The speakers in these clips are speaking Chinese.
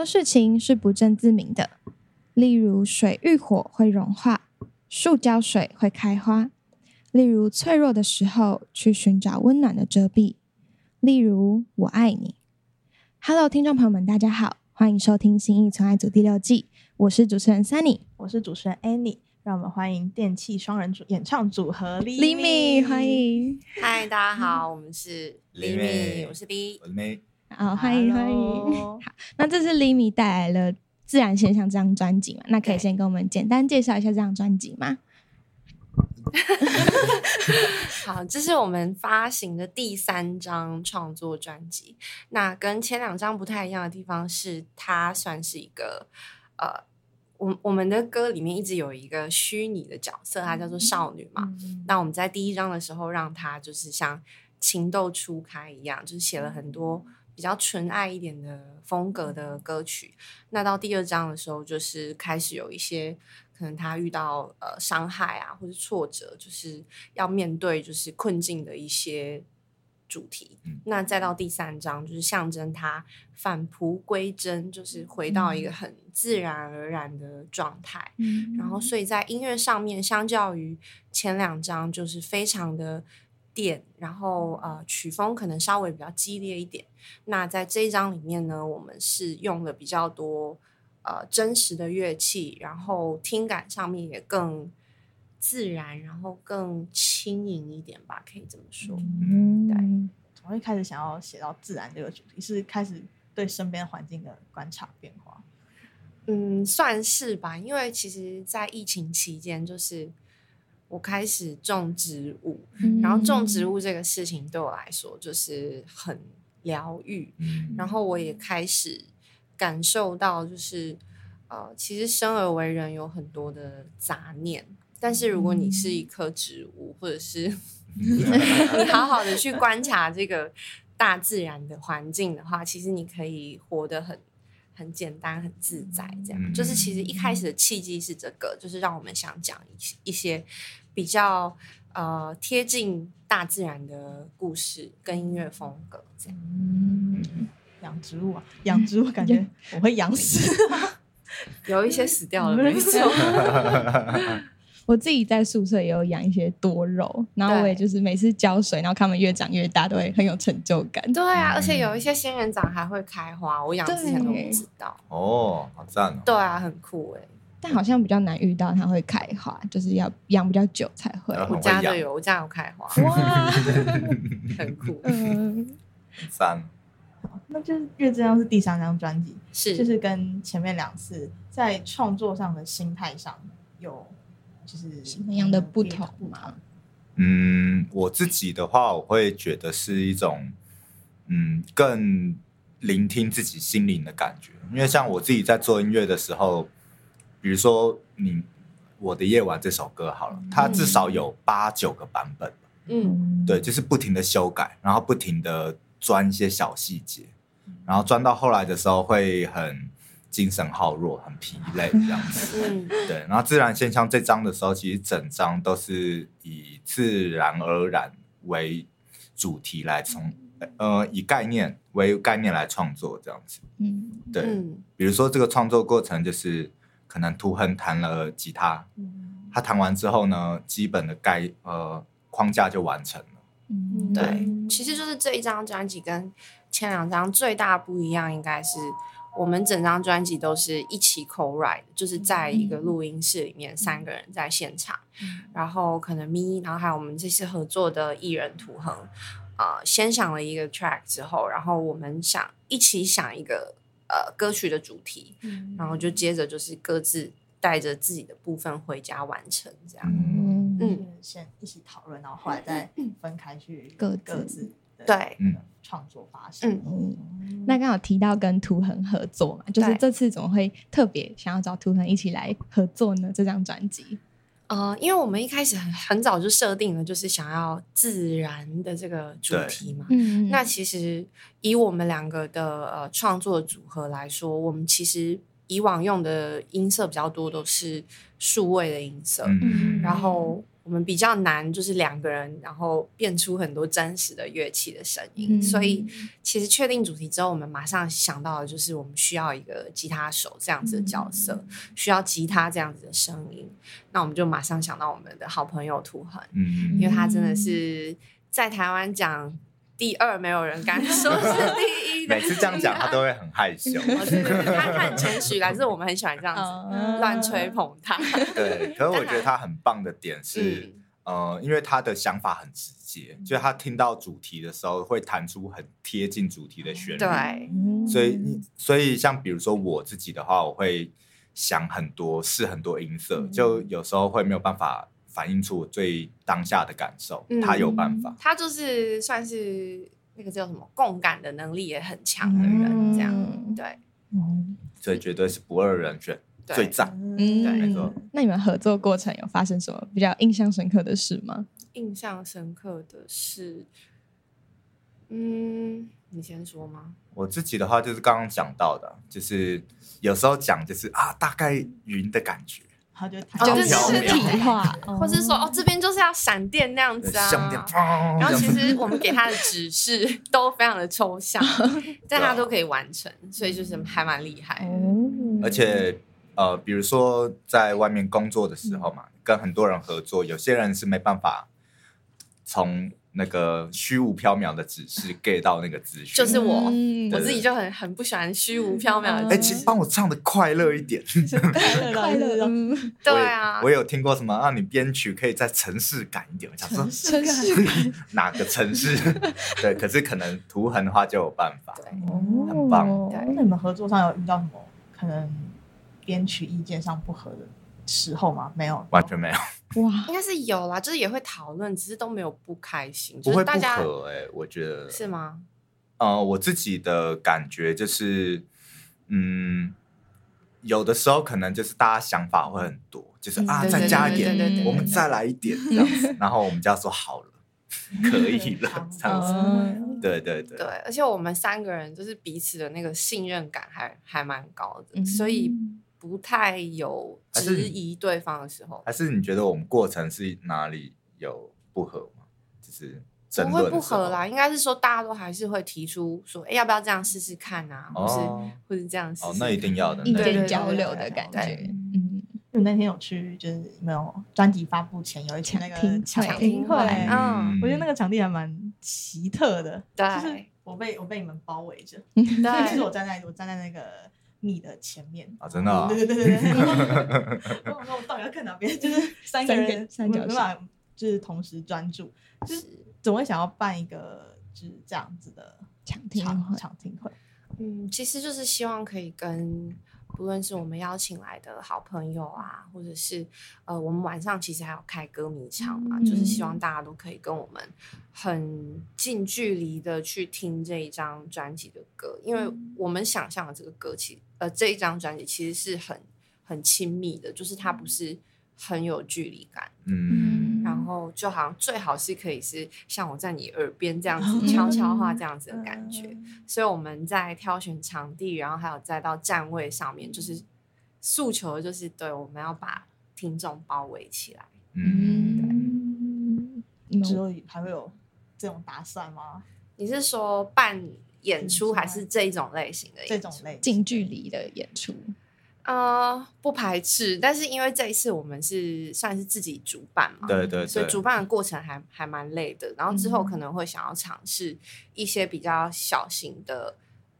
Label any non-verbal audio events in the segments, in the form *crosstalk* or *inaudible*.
很多事情是不证自明的，例如水遇火会融化，树浇水会开花；例如脆弱的时候去寻找温暖的遮蔽；例如我爱你。Hello，听众朋友们，大家好，欢迎收听《新意存爱组》第六季，我是主持人 Sunny，我是主持人 Annie，让我们欢迎电器双人组演唱组合 Limi，欢迎。嗨，大家好，我们是 Limi，我是 Li，我是 May。好，欢迎欢迎。*laughs* 好，那这是 Limi 带来了《自然现象》这张专辑嘛？那可以先跟我们简单介绍一下这张专辑吗？*laughs* 好，这是我们发行的第三张创作专辑。那跟前两张不太一样的地方是，它算是一个呃，我我们的歌里面一直有一个虚拟的角色，它叫做少女嘛。那我们在第一章的时候，让它就是像情窦初开一样，就是写了很多。比较纯爱一点的风格的歌曲，那到第二章的时候，就是开始有一些可能他遇到呃伤害啊，或者挫折，就是要面对就是困境的一些主题。那再到第三章，就是象征他返璞归真，就是回到一个很自然而然的状态。然后，所以在音乐上面，相较于前两章，就是非常的。点，然后呃，曲风可能稍微比较激烈一点。那在这一章里面呢，我们是用了比较多呃真实的乐器，然后听感上面也更自然，然后更轻盈一点吧，可以这么说。嗯，对。从一开始想要写到自然这个主题，是开始对身边环境的观察变化。嗯，算是吧，因为其实，在疫情期间，就是。我开始种植物，然后种植物这个事情对我来说就是很疗愈。然后我也开始感受到，就是呃，其实生而为人有很多的杂念，但是如果你是一棵植物，或者是 *laughs* 你好好的去观察这个大自然的环境的话，其实你可以活得很很简单、很自在。这样就是其实一开始的契机是这个，就是让我们想讲一些一些。比较呃贴近大自然的故事跟音乐风格这样。嗯，养植物啊，养植物感觉 *laughs* 我会养死，*laughs* 有一些死掉了 *laughs* 没错。我自己在宿舍也有养一些多肉，然后我也就是每次浇水，然后它们越长越大，都会很有成就感。对啊，而且有一些仙人掌还会开花，我养之前都不知道。哦，好赞哦！对啊，很酷哎。但好像比较难遇到它会开花，就是要养比较久才会。我家的有，我家有开花，哇，*laughs* 很酷，嗯，三。那就是因为这张是第三张专辑，是就是跟前面两次在创作上的心态上有就是什么样的不同吗？嗯，我自己的话，我会觉得是一种嗯更聆听自己心灵的感觉，因为像我自己在做音乐的时候。比如说，你我的夜晚这首歌好了，它至少有八九个版本。嗯，对，就是不停的修改，然后不停的钻一些小细节，然后钻到后来的时候会很精神耗弱、很疲累这样子。嗯，*laughs* 对。然后自然现象这章的时候，其实整章都是以自然而然为主题来从呃以概念为概念来创作这样子。嗯，对。比如说这个创作过程就是。可能图恒弹了吉他，他弹完之后呢，基本的概呃框架就完成了。嗯，对，其实就是这一张专辑跟前两张最大不一样，应该是我们整张专辑都是一起 co write，就是在一个录音室里面，三个人在现场，然后可能咪，然后还有我们这次合作的艺人图恒，啊，先想了一个 track 之后，然后我们想一起想一个。呃，歌曲的主题，然后就接着就是各自带着自己的部分回家完成，这样。嗯，先一起讨论，然后后来再分开去各各自对。创作发生。嗯，那刚好提到跟图恒合作嘛，就是这次怎么会特别想要找图恒一起来合作呢？这张专辑。呃，因为我们一开始很很早就设定了，就是想要自然的这个主题嘛。嗯，那其实以我们两个的呃创作组合来说，我们其实以往用的音色比较多，都是数位的音色。嗯，然后我我们比较难，就是两个人然后变出很多真实的乐器的声音。嗯所以其实确定主题之后，我们马上想到的就是我们需要一个吉他手这样子的角色，需要吉他这样子的声音。那我们就马上想到我们的好朋友图恒，嗯因为他真的是在台湾讲第二，没有人敢说是第一的。每次这样讲，他都会很害羞。他他很谦虚，但是我们很喜欢这样子嗯乱吹捧他。对，可是我觉得他很棒的点是，嗯呃，因为他的想法很直接，就是他听到主题的时候会弹出很贴近主题的旋律。，对，所以所以像比如说我自己的话，我会想很多，试很多音色，嗯就有时候会没有办法反映出我最当下的感受，嗯。他有办法。他就是算是那个叫什么共感的能力也很强的人，这样嗯对。嗯。所以绝对是不二人选，对最赞。嗯，没错。那你们合作过程有发生什么比较印象深刻的事吗？印象深刻的是，嗯，你先说吗？我自己的话就是刚刚讲到的，就是有时候讲就是啊，大概云的感觉，他就哦就是体化，*laughs* 或是说哦，这边就是要闪电那样子啊，然后其实我们给他的指示都非常的抽象，*laughs* 但他都可以完成，所以就是还蛮厉害而且呃，比如说在外面工作的时候嘛，跟很多人合作，有些人是没办法从那个虚无缥缈的指示 get 到那个资讯，就是我嗯我自己就很很不喜欢虚无缥缈的哎，帮我唱的快乐一点。快乐，*laughs* 嗯，*laughs* 对啊。我有听过什么啊，你编曲可以再城市感一点。我想说城市 *laughs* 哪个城市？对，可是可能图痕的话就有办法。对，很棒。那你们合作上有遇到什么可能编曲意见上不合的时候吗？没有，完全没有，哇，应该是有啦，就是也会讨论，只是都没有不开心，不会不就是大家合哎、我觉得。是吗？呃，我自己的感觉就是，嗯，有的时候可能就是大家想法会很多，就是、啊，再加一点，我们再来一点这样子，然后我们就要说好了，*laughs* 可以了，这样子。嗯。对对对。对，而且我们三个人就是彼此的那个信任感还还蛮高的，嗯。所以不太有质疑对方的时候，还是你觉得我们过程是哪里有不合吗？就是争不会不合啦。应该是说大家都还是会提出说，哎，要不要这样试试看啊，或是哦或是这样试试哦，那一定要的，意见交流的感觉，嗯，就那天有去，就是没有专辑发布前有一天那个抢听抢会听会，嗯我觉得那个场地还蛮奇特的，对就是我被我被你们包围着，*laughs* 对其实我站在我站在那个你的前面啊真的啊？对对对对对，我我到底要看哪边？*laughs* 就是三个人三角形没办法，就是同时专注，就是总会想要办一个就是这样子的场，场听会，嗯，其实就是希望可以跟不论是我们邀请来的好朋友啊，或者是呃，我们晚上其实还有开歌迷场嘛，就是希望大家都可以跟我们很近距离的去听这一张专辑的歌，因为我们想象的这个歌其呃这一张专辑其实是很很亲密的，就是它不是很有距离感。嗯，然后就好像最好是可以是像我在你耳边这样子 *laughs* 悄悄话这样子的感觉，所以我们在挑选场地，然后还有再到站位上面，就是诉求的就是对我们要把听众包围起来。嗯，对，你们之后还会有这种打算吗？你是说办演出演出还是这一种类型的演出？这种类近距离的演出，呃，不排斥，但是因为这一次我们是算是自己主办嘛，对对对，所以主办的过程还还蛮累的。然后之后可能会想要尝试一些比较小型的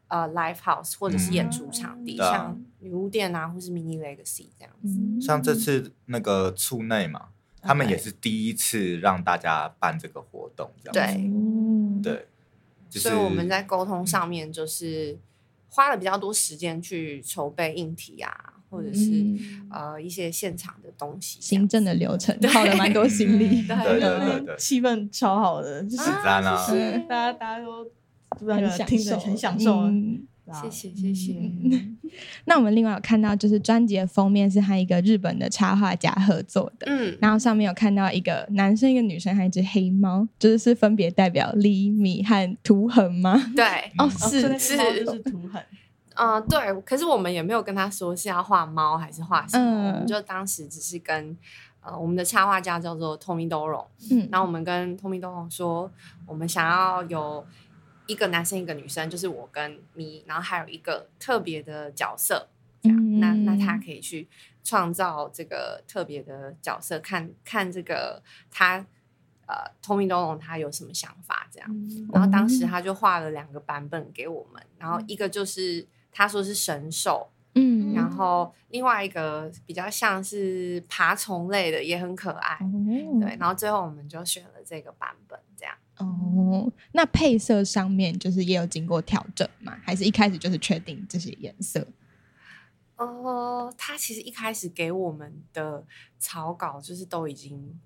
呃 live house 或者是演出场地，像女巫店啊，或是 mini legacy 这样子。嗯。像这次那个处内嘛，他们也是第一次让大家办这个活动，这样子对。嗯，对，就是所以我们在沟通上面就是花了比较多时间去筹备硬体啊，或者是、嗯呃一些现场的东西行政的流程耗了蛮多心力，*laughs* 对对对对对，气氛超好的，就是很赞啊大家大家都那很享个听着受，很享受，谢谢谢谢。嗯那我们另外有看到，就是专辑的封面是和一个日本的插画家合作的，嗯，然后上面有看到一个男生、一个女生，还有一只黑猫，就是是分别代表厘米和图恒吗？对，哦，哦是是是图痕，嗯、对，可是我们也没有跟他说是要画猫还是画什么，嗯我们就当时只是跟呃，我们的插画家叫做 Tommy Doro，嗯，然后我们跟 Tommy Doro 说，我们想要有一个男生一个女生，就是我跟咪，然后还有一个特别的角色，这样，嗯那那他可以去创造这个特别的角色，看看这个他呃 Tommy Doro 他有什么想法这样。然后当时他就画了两个版本给我们，然后一个就是他说是神兽，嗯，然后另外一个比较像是爬虫类的，也很可爱。哦对，然后最后我们就选了这个版本，这样。哦，那配色上面就是也有经过调整吗？还是一开始就是确定这些颜色？哦，他其实一开始给我们的草稿就是都已经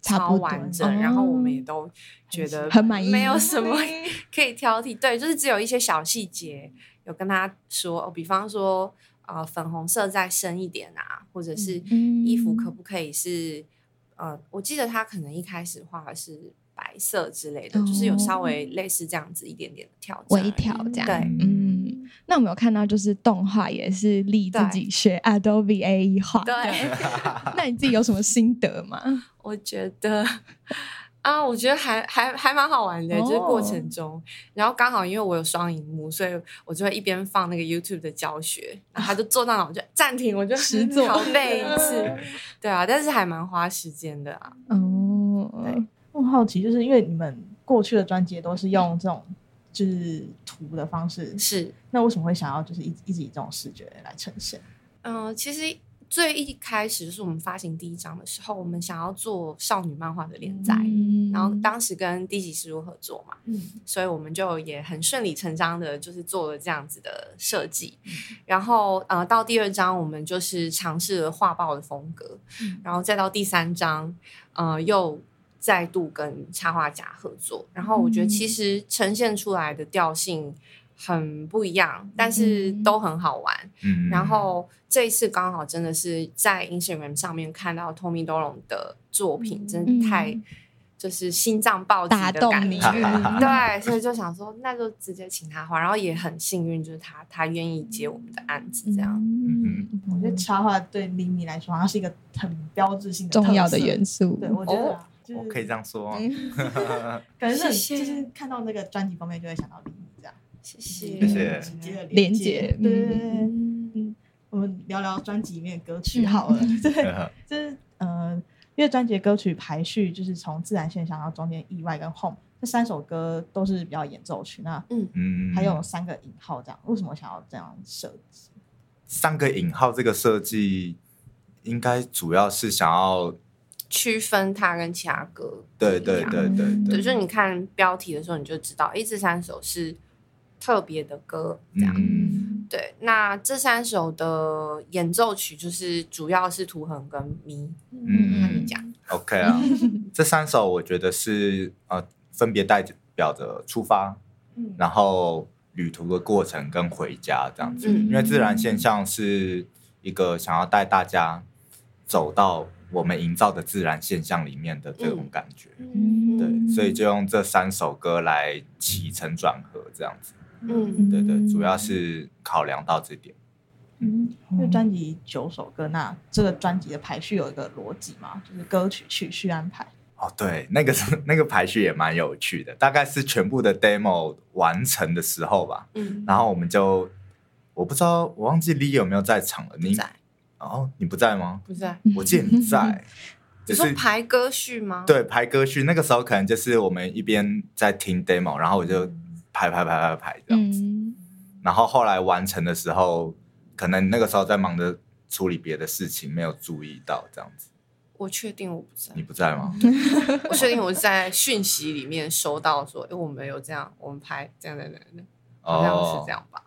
超完整，哦然后我们也都觉得很满意没有什么 *laughs* 可以挑剔。对，就是只有一些小细节有跟他说，哦，比方说呃粉红色再深一点啊，或者是嗯衣服可不可以是呃，我记得他可能一开始画的是白色之类的，就是有稍微类似这样子一点点的调整微调这样对。嗯，那我们有看到就是动画也是立自己学 Adobe A E 画，对，*laughs* 那你自己有什么心得吗？*laughs* 我觉得啊，我觉得还还还蛮好玩的，就是过哦程中，然后刚好因为我有双荧幕，所以我就会一边放那个 YouTube 的教学，然后他就坐到哪我就暂停，我就实作拷贝一次，*laughs* 对啊，但是还蛮花时间的啊。哦，对我很好奇，就是因为你们过去的专辑都是用这种就是图的方式，是，那为什么会想要就是一直一直以这种视觉来呈现？嗯、其实最一开始就是我们发行第一章的时候，我们想要做少女漫画的连载，嗯然后当时跟低级师如合作嘛，嗯，所以我们就也很顺理成章的，就是做了这样子的设计。然后呃，到第二章我们就是尝试了画报的风格，嗯然后再到第三章，呃，又再度跟插画家合作。然后我觉得其实呈现出来的调性很不一样，但是都很好玩。嗯，然后这一次刚好真的是在 Instagram 上面看到 Tommy Doron 的作品，真的太嗯就是心脏暴击的感觉。对，所以就想说，那就直接请他画，然后也很幸运，就是他他愿意接我们的案子，这样。嗯我觉得插画对李米来说，它是一个很标志性的重要的元素。对，我觉得我可以这样说吗，感觉是就是看到那个专辑封面就会想到李米这样，谢谢，谢谢。直接的连接。接，对我们聊聊专辑里面的歌曲好了，*laughs* 对，就是呃，因为专辑的歌曲排序就是从自然现象到中间意外跟 home 这三首歌都是比较演奏曲，那嗯。嗯，还有三个引号这样，为什么想要这样设计？三个引号这个设计，应该主要是想要，区分它跟其他歌对对对对对，对，就是你看标题的时候你就知道，诶，这三首是特别的歌，这样。嗯。对，那这三首的演奏曲就是主要是图恒跟咪，嗯那你讲。OK 啊，这三首我觉得是呃，分别代表着出发，嗯。然后旅途的过程跟回家这样子。嗯因为自然现象是一个想要带大家走到我们营造的自然现象里面的这种感觉。嗯对，所以就用这三首歌来起承转合这样子。嗯对对，主要是考量到这点。嗯，因为专辑九首歌，那这个专辑的排序有一个逻辑嘛，就是歌曲曲序安排。哦，对，那个是 *laughs* 那个排序也蛮有趣的，大概是全部的 demo 完成的时候吧，嗯，然后我们就我不知道，我忘记 Lee 有没有在场了。你在哦，你不在吗？不在？我记得你在，*laughs* 就你说是排歌序吗？，对排歌序，那个时候可能就是我们一边在听 demo，然后我就排排排排排这样子，嗯然后后来完成的时候，可能那个时候在忙着处理别的事情，没有注意到这样子。我确定我不在你，不在吗？*laughs* 我确定我是在讯息里面收到说，哎，我们有这样，我们排这样这样这样这样，好像是这样吧？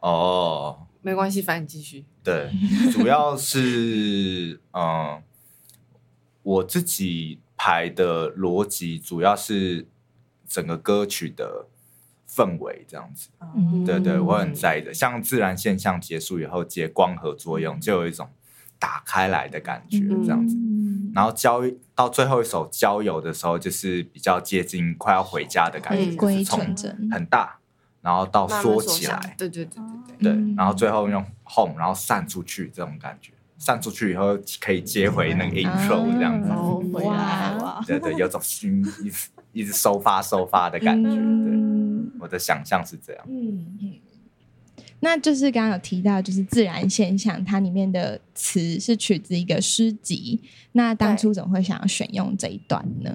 哦，没关系，反正你继续。对，*laughs* 主要是嗯，我自己排的逻辑主要是整个歌曲的氛围这样子。嗯，对对，嗯我很在意的。像自然现象结束以后接光合作用，就有一种打开来的感觉这样子。嗯然后交到最后一首郊游的时候，就是比较接近快要回家的感觉，嗯就是归从纯真，很大，然后到缩起来，对对对对对，然后最后用 home，然后散出去这种感觉。散出去以后可以接回那个 intro 这样子，哦，回来哇，对对，有种心一直一直收发收发的感觉。对，嗯我的想象是这样。嗯嗯，那就是刚刚有提到，就是自然现象，它里面的词是取自一个诗集。那当初怎么会想要选用这一段呢？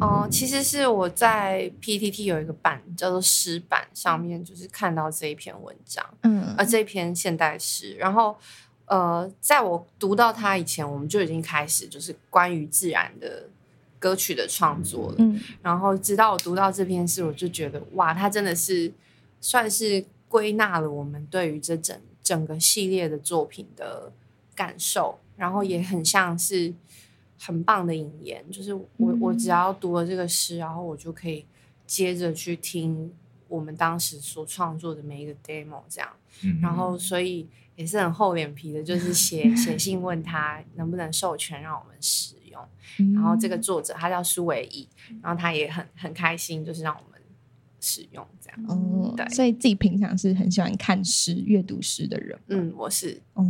哦，其实是我在 PTT 有一个版叫做诗版，上面就是看到这一篇文章，嗯呃，这一篇现代诗，然后呃，在我读到它以前，我们就已经开始就是关于自然的歌曲的创作了。嗯然后直到我读到这篇诗，我就觉得哇，它真的是算是归纳了我们对于这整整个系列的作品的感受，然后也很像是很棒的引言，就是我我只要读了这个诗，然后我就可以接着去听我们当时所创作的每一个 demo 这样。嗯，然后所以也是很厚脸皮的，就是写 *laughs* 写信问他能不能授权让我们使用。嗯然后这个作者他叫苏维义，然后他也很很开心，就是让我们使用这样。哦对，所以自己平常是很喜欢看诗、阅读诗的人。嗯，我是，哦，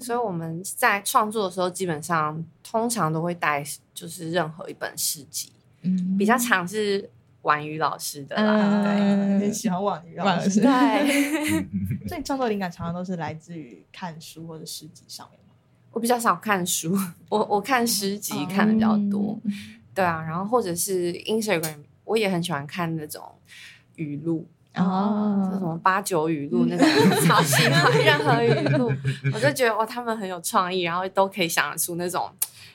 所以我们在创作的时候，基本上通常都会带就是任何一本诗集，嗯比较常是婉瑜老师的啦。嗯很喜欢婉瑜老师。对，*laughs* *laughs* 所以你创作灵感常常都是来自于看书或者诗集上面吗？我比较少看书，*laughs* 我我看诗集看的比较多。嗯对啊，然后或者是 Instagram，我也很喜欢看那种语录，哦。就什么八九语录那种，超喜欢任何语录，*laughs* 我就觉得哇，他们很有创意，然后都可以想得出那种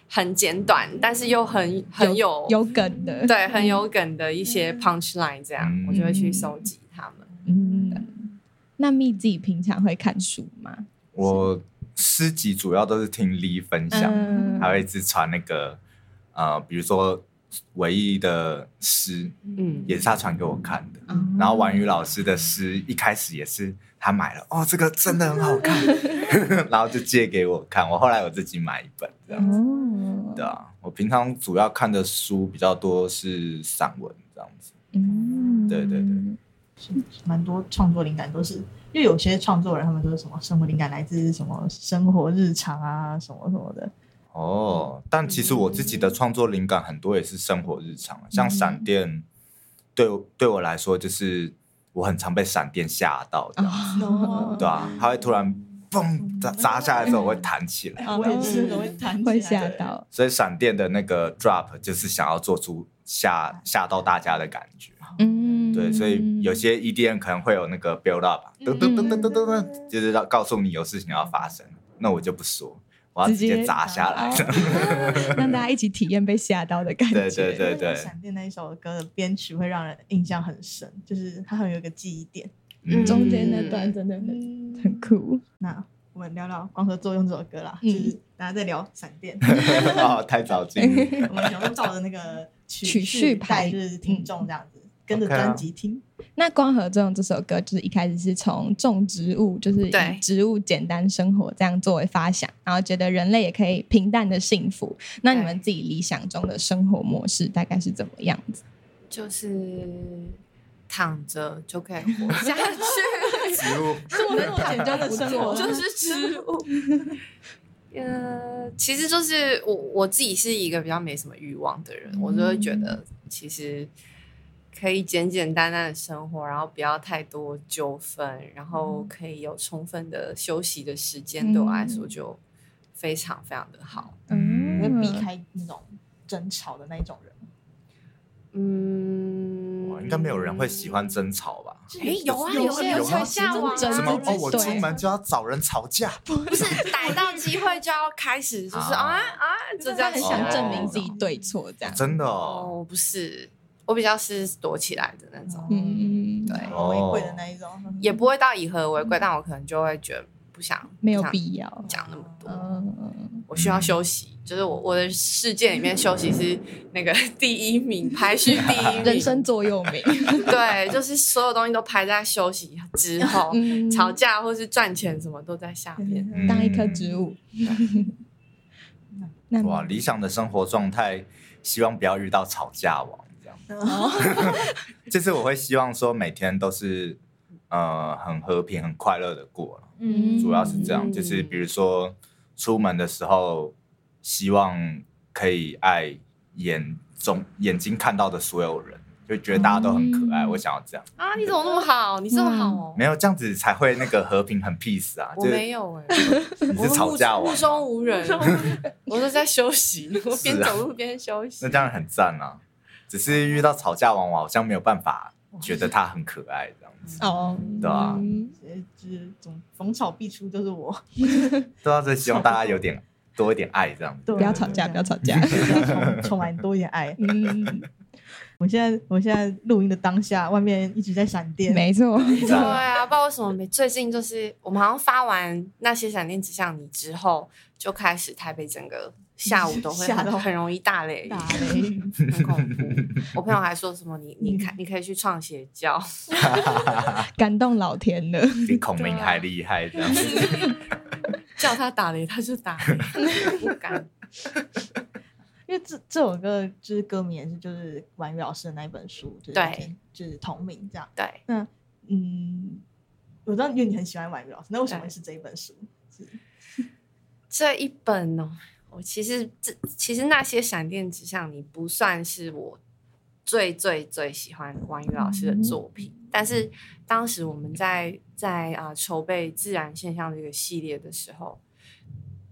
很简短，但是又很很有有梗的，对很有梗的一些 punch line，这样、嗯我就会去收集他们。嗯。那蜜自己平常会看书吗？我诗集主要都是听 Lee 分享，嗯。还会一直传那个呃，比如说唯一的诗，嗯，也是他传给我看的。嗯然后婉瑜老师的诗一开始也是他买了，哦，这个真的很好看，*laughs* 然后就借给我看。我后来我自己买一本这样子。哦，对啊，我平常主要看的书比较多是散文这样子。嗯，对对对是蛮多创作灵感都是，因为有些创作人他们都是什么生活灵感来自什么生活日常啊，什么什么的。哦，但其实我自己的创作灵感很多也是生活日常，像闪电，对我对我来说就是我很常被闪电吓到这样子，哦对啊，它会突然嘣砸砸下来之后我会弹起来，我也是很会弹起来。会吓到，所以闪电的那个 drop 就是想要做出吓吓到大家的感觉。嗯，对，所以有些 EDM 可能会有那个 build up，噔噔噔噔噔噔噔，就是要告诉你有事情要发生。那我就不说，我要直接砸下来。哦让大家一起体验被吓到的感觉。对对对对闪电那一首歌的编曲会让人印象很深，就是它很有一个记忆点。嗯中间那段真的很嗯，很酷。那我们聊聊《光合作用》这首歌啦，嗯就是大家在聊闪电，*laughs* 哦，太早进。*laughs* 我们想说照着那个曲曲序排带，就是听众这样子跟着专辑听。那《光合作用》这首歌就是一开始是从种植物，就是以植物简单生活这样作为发想，然后觉得人类也可以平淡的幸福。那你们自己理想中的生活模式大概是怎么样子？就是躺着就可以活 *laughs* 下去。植物 *laughs* 这么简单的生活，就是 *laughs* 植物。呃，其实就是我我自己是一个比较没什么欲望的人，我就会觉得其实可以简简单单的生活，然后不要太多纠纷，然后可以有充分的休息的时间，对我来说就非常非常的好。嗯你会避开那种争吵的那一种人。嗯，哇应该没有人会喜欢争吵吧？哎，有啊，有些人有吗吵架什么？哦，我出门就要找人吵架。*laughs* 不是 *laughs* 逮到机会就要开始，就是啊啊啊，就这样很想哦证明自己对错，这样。真的哦，不是，我比较是躲起来的那种，嗯，对。很违规的那一种，也不会到以和为贵，但我可能就会觉得不想没有必要。讲那么多，嗯，我需要休息。就是我我的世界里面休息是那个第一名，排序第一名，人生座右铭。*laughs* 对，就是所有东西都排在休息之后，嗯。*laughs* 吵架或是赚钱什么都在下面。嗯。当一棵植物。*laughs* 那哇，理想的生活状态，希望不要遇到吵架王 *laughs* 这样。就是我会希望说每天都是呃很和平、很快乐的过了。嗯主要是这样，嗯就是比如说出门的时候，希望可以爱眼中眼睛看到的所有人，就觉得大家都很可爱。嗯我想要这样，啊，你怎么那么好？你这么好哦？没有这样子才会那个和平很 peace 啊。我就是没有哎、*laughs* 你是吵架目，中无人，*laughs* 我是在休息，我边走路边休息。那这样很赞啊。只是遇到吵架王，我好像没有办法觉得他很可爱这样子。哦，对啊就是总逢吵必出就是我，*laughs* 对啊，所以希望大家有点 *laughs* 多一点爱这样子。对不要吵架，不要吵 *laughs* 架。要充充满多一点爱。嗯，我现在我现在录音的当下，外面一直在闪电，没错。对啊，不知道为什么没最近就是我们好像发完那些闪电指向你之后，就开始台北整个下午都会 *laughs* 很很容易大雷雨，打雷雨，很恐怖。我朋友还说什么你你看你可以去创邪教 *laughs* *laughs* 感动老天了。比孔明还厉害这样子。叫他打雷他就打雷，不敢。因为这这首歌就是歌名也是就是婉瑜老师的那一本书，就是对就是同名这样。对，那嗯，我知道因为你很喜欢婉瑜老师，那为什么会是这一本书？是这一本哦，我其实这其实那些闪电指向你不算是我最最最喜欢王宇老师的作品，但是当时我们在在啊、筹备自然现象这个系列的时候，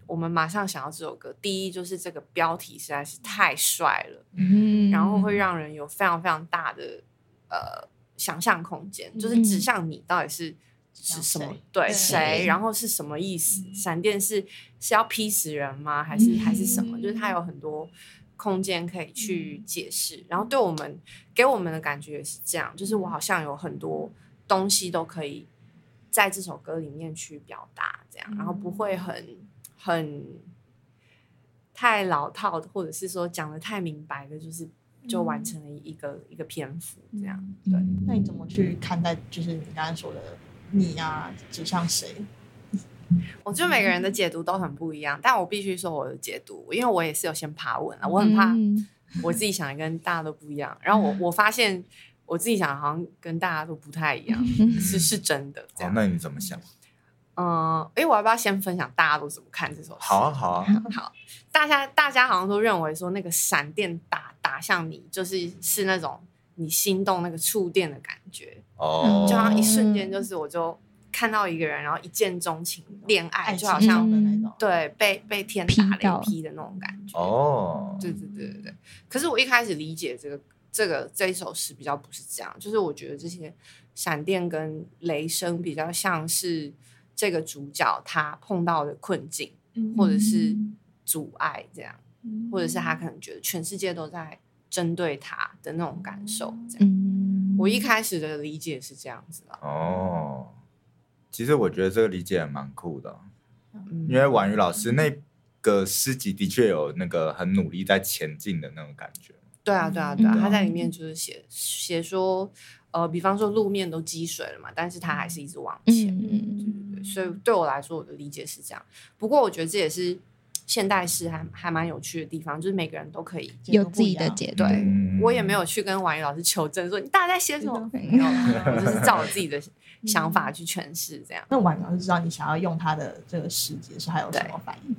我们马上想到这首歌。第一就是这个标题实在是太帅了，嗯然后会让人有非常非常大的呃想象空间，就是指向你到底是是什么谁对对谁，然后是什么意思？闪电是是要劈死人吗？还是还是什么？就是它有很多空间可以去解释。然后对我们给我们的感觉也是这样，就是我好像有很多东西都可以在这首歌里面去表达，这样，然后不会很很太老套的，或者是说讲的太明白的，就是就完成了一个、一个篇幅这样。对，那你怎么去看待？就是你刚才说的你啊，指向谁？*laughs* 我觉得每个人的解读都很不一样，但我必须说我的解读，因为我也是有先爬文了，我很怕嗯我自己想的跟大家都不一样，然后我我发现我自己想的好像跟大家都不太一样，*laughs* 是是真的。哦那你怎么想？嗯，哎我要不要先分享大家都怎么看这首诗？好啊，好啊，*laughs* 好，大家大家好像都认为说那个闪电打打向你，就是是那种你心动那个触电的感觉，哦，就好像一瞬间就是我就看到一个人，然后一见钟情，恋爱就好情像、的那种，对被被天打雷劈的那种感觉。哦，对对对对对。可是我一开始理解这个这个这一首诗比较不是这样，就是我觉得这些闪电跟雷声比较像是这个主角他碰到的困境，或者是阻碍这样，或者是他可能觉得全世界都在针对他的那种感受。这样，嗯我一开始的理解是这样子的。哦，其实我觉得这个理解也蛮酷的，嗯因为婉瑜老师那个诗集的确有那个很努力在前进的那种感觉。对啊，对啊，对啊，嗯他在里面就是写写说，呃，比方说路面都积水了嘛，但是他还是一直往前。嗯嗯对，所以对我来说，我的理解是这样。不过我觉得这也是现代诗还还蛮有趣的地方，就是每个人都可以。有自己的解读，对嗯我也没有去跟婉瑜老师求证说你大概在写什么，没有，我就是照我自己的想法去诠释这样。那婉老师知道你想要用他的这个世界是还有什么反应？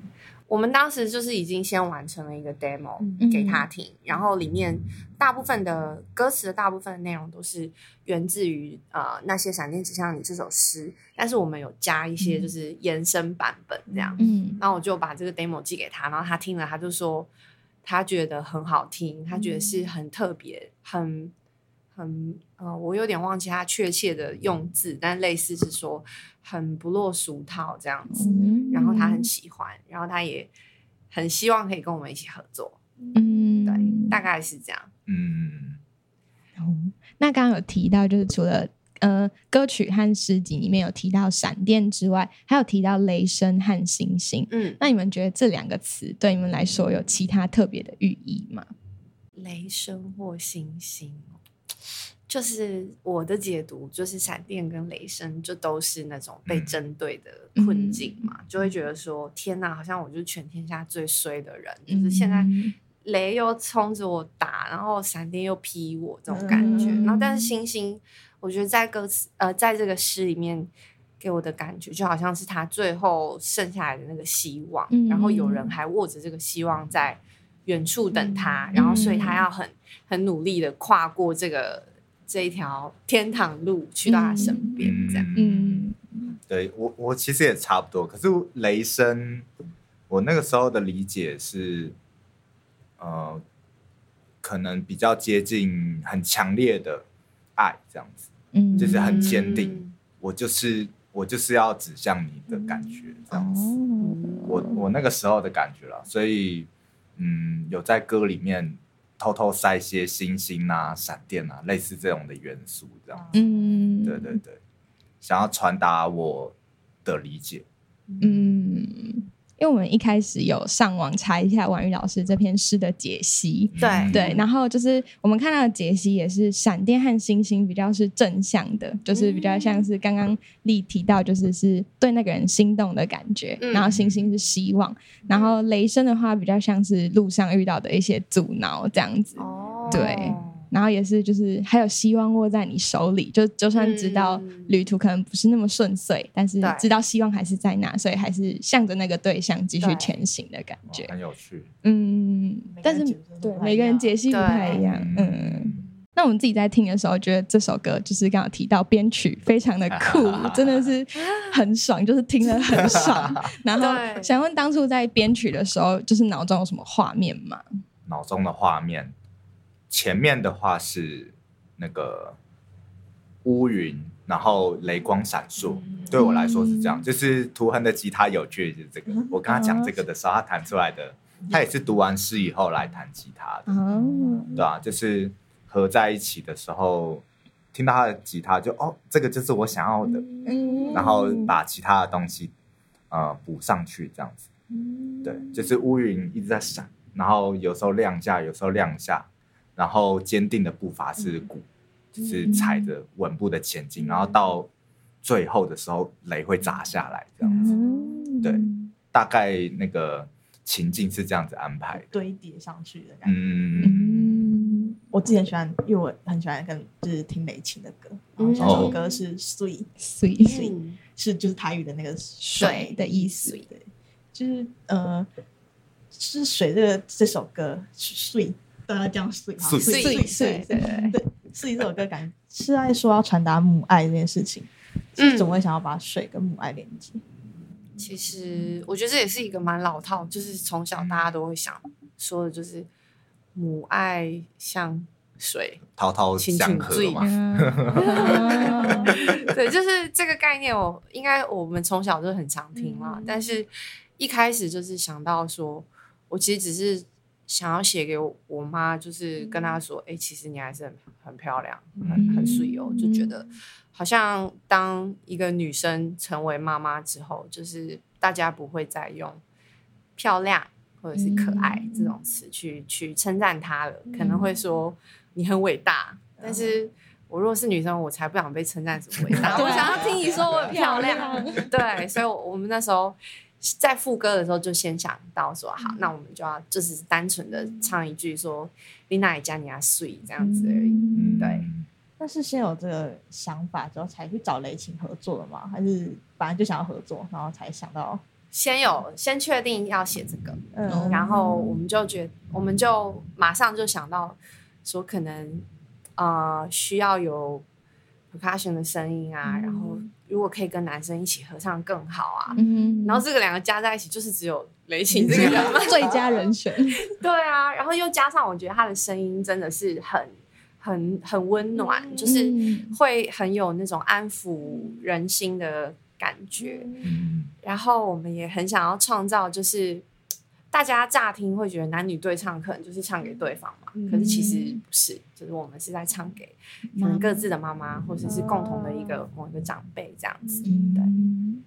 我们当时就是已经先完成了一个 demo 嗯。给他听，然后里面大部分的歌词的大部分的内容都是源自于呃那些闪电指向你这首诗，但是我们有加一些就是延伸版本这样。嗯。然后我就把这个 demo 寄给他，然后他听了，他就说他觉得很好听，他觉得是很特别，很很呃，我有点忘记他确切的用字，但类似是说很不落俗套这样子。嗯然后他很喜欢，然后他也很希望可以跟我们一起合作，嗯对，大概是这样。嗯，哦那刚刚有提到，就是除了呃歌曲和诗集里面有提到闪电之外，还有提到雷声和星星。嗯，那你们觉得这两个词对你们来说有其他特别的寓意吗？雷声或星星，就是我的解读，就是闪电跟雷声就都是那种被针对的困境嘛，就会觉得说天哪，好像我就是全天下最衰的人，就是现在嗯雷又冲着我打，然后闪电又劈我这种感觉。嗯。然后，但是星星，我觉得在歌词呃，在这个诗里面，给我的感觉就好像是他最后剩下来的那个希望，嗯然后有人还握着这个希望在远处等他，然后所以他要很很努力的跨过这个这一条天堂路去到他身边，这样。嗯。对我我其实也差不多，可是雷声，我那个时候的理解是，呃，可能比较接近很强烈的爱这样子，嗯。就是很坚定嗯我就是我就是要指向你的感觉这样子，哦，我我那个时候的感觉了，所以嗯，有在歌里面偷偷塞些星星啊、闪电啊，类似这种的元素这样，嗯，对对对，想要传达我的理解。嗯，因为我们一开始有上网查一下婉玉老师这篇诗的解析，对嗯对，然后就是我们看到的解析也是闪电和星星比较是正向的，就是比较像是刚刚丽提到，就是是对那个人心动的感觉，嗯然后星星是希望，然后雷声的话比较像是路上遇到的一些阻挠这样子，哦对然后也是就是还有希望握在你手里，就就算知道嗯旅途可能不是那么顺遂，但是知道希望还是在那，所以还是向着那个对象继续前行的感觉哦。很有趣。嗯但是对每个人解析不太一样。嗯，那我们自己在听的时候，觉得这首歌就是刚好提到编曲非常的酷，*laughs* 真的是很爽，就是听了很爽。*laughs* 然后想问，当初在编曲的时候，就是脑中有什么画面吗？脑中的画面，前面的话是那个乌云，然后雷光闪烁。对我来说是这样，就是图恒的吉他有趣，就是这个。我跟他讲这个的时候，他弹出来的，他也是读完诗以后来弹吉他的，哦，对啊，就是合在一起的时候，听到他的吉他就哦，这个就是我想要的，嗯。然后把其他的东西呃补上去，这样子。对，就是乌云一直在闪，然后有时候亮一下，有时候亮一下，然后坚定的步伐是鼓，就是踩着稳步的前进，然后到最后的时候雷会砸下来，这样子。嗯对大概那个情境是这样子安排的。堆叠上去的感觉。嗯，嗯我之前喜欢，因为我很喜欢跟就是听雷琴的歌，然后这哦首歌是《Sweet》，，sweet 嗯是就是台语的那个水的意思。对，就是呃，是水这个这首歌水，大家这样水哈，水水水水对。对。对，水这首歌感觉是在说要传达母爱这件事情，嗯是怎么会想要把水跟母爱连接？其实我觉得这也是一个蛮老套，就是从小大家都会想说的，就是母爱像水，滔滔江河嘛，*laughs* 嗯。*laughs* 对，就是这个概念我，应该我们从小就很常听啦。嗯。但是一开始就是想到说，我其实只是想要写给我我妈，就是跟她说，哎、其实你还是很很漂亮，很很水哦，就觉得。好像当一个女生成为妈妈之后，就是大家不会再用漂亮或者是可爱这种词去去称赞她了，可能会说你很伟大，但是。我如果是女生，我才不想被称赞什么伟大 *laughs* *laughs* 我想要听你说我很漂亮。漂亮。对，所以，我们那时候在副歌的时候就先想到说，好，那我们就要就是单纯的唱一句说“丽娜也加你啊睡”这样子而已。嗯对那是先有这个想法之后才去找雷琴合作的吗？还是本来就想要合作，然后才想到？先有先确定要写这个，嗯然后我们就觉我们就马上就想到说，可能呃需要有 percussion 的声音啊，嗯然后如果可以跟男生一起合唱更好啊。嗯然后这个两个加在一起，就是只有雷琴这个人。最佳人选，*laughs* 对啊，然后又加上我觉得他的声音真的是很很很温暖，嗯就是嗯会很有那种安抚人心的感觉。嗯，然后我们也很想要创造，就是大家乍听会觉得男女对唱可能就是唱给对方嘛，嗯。可是其实不是，就是我们是在唱给可能各自的妈妈，或者是共同的一个某一个长辈这样子。对，嗯。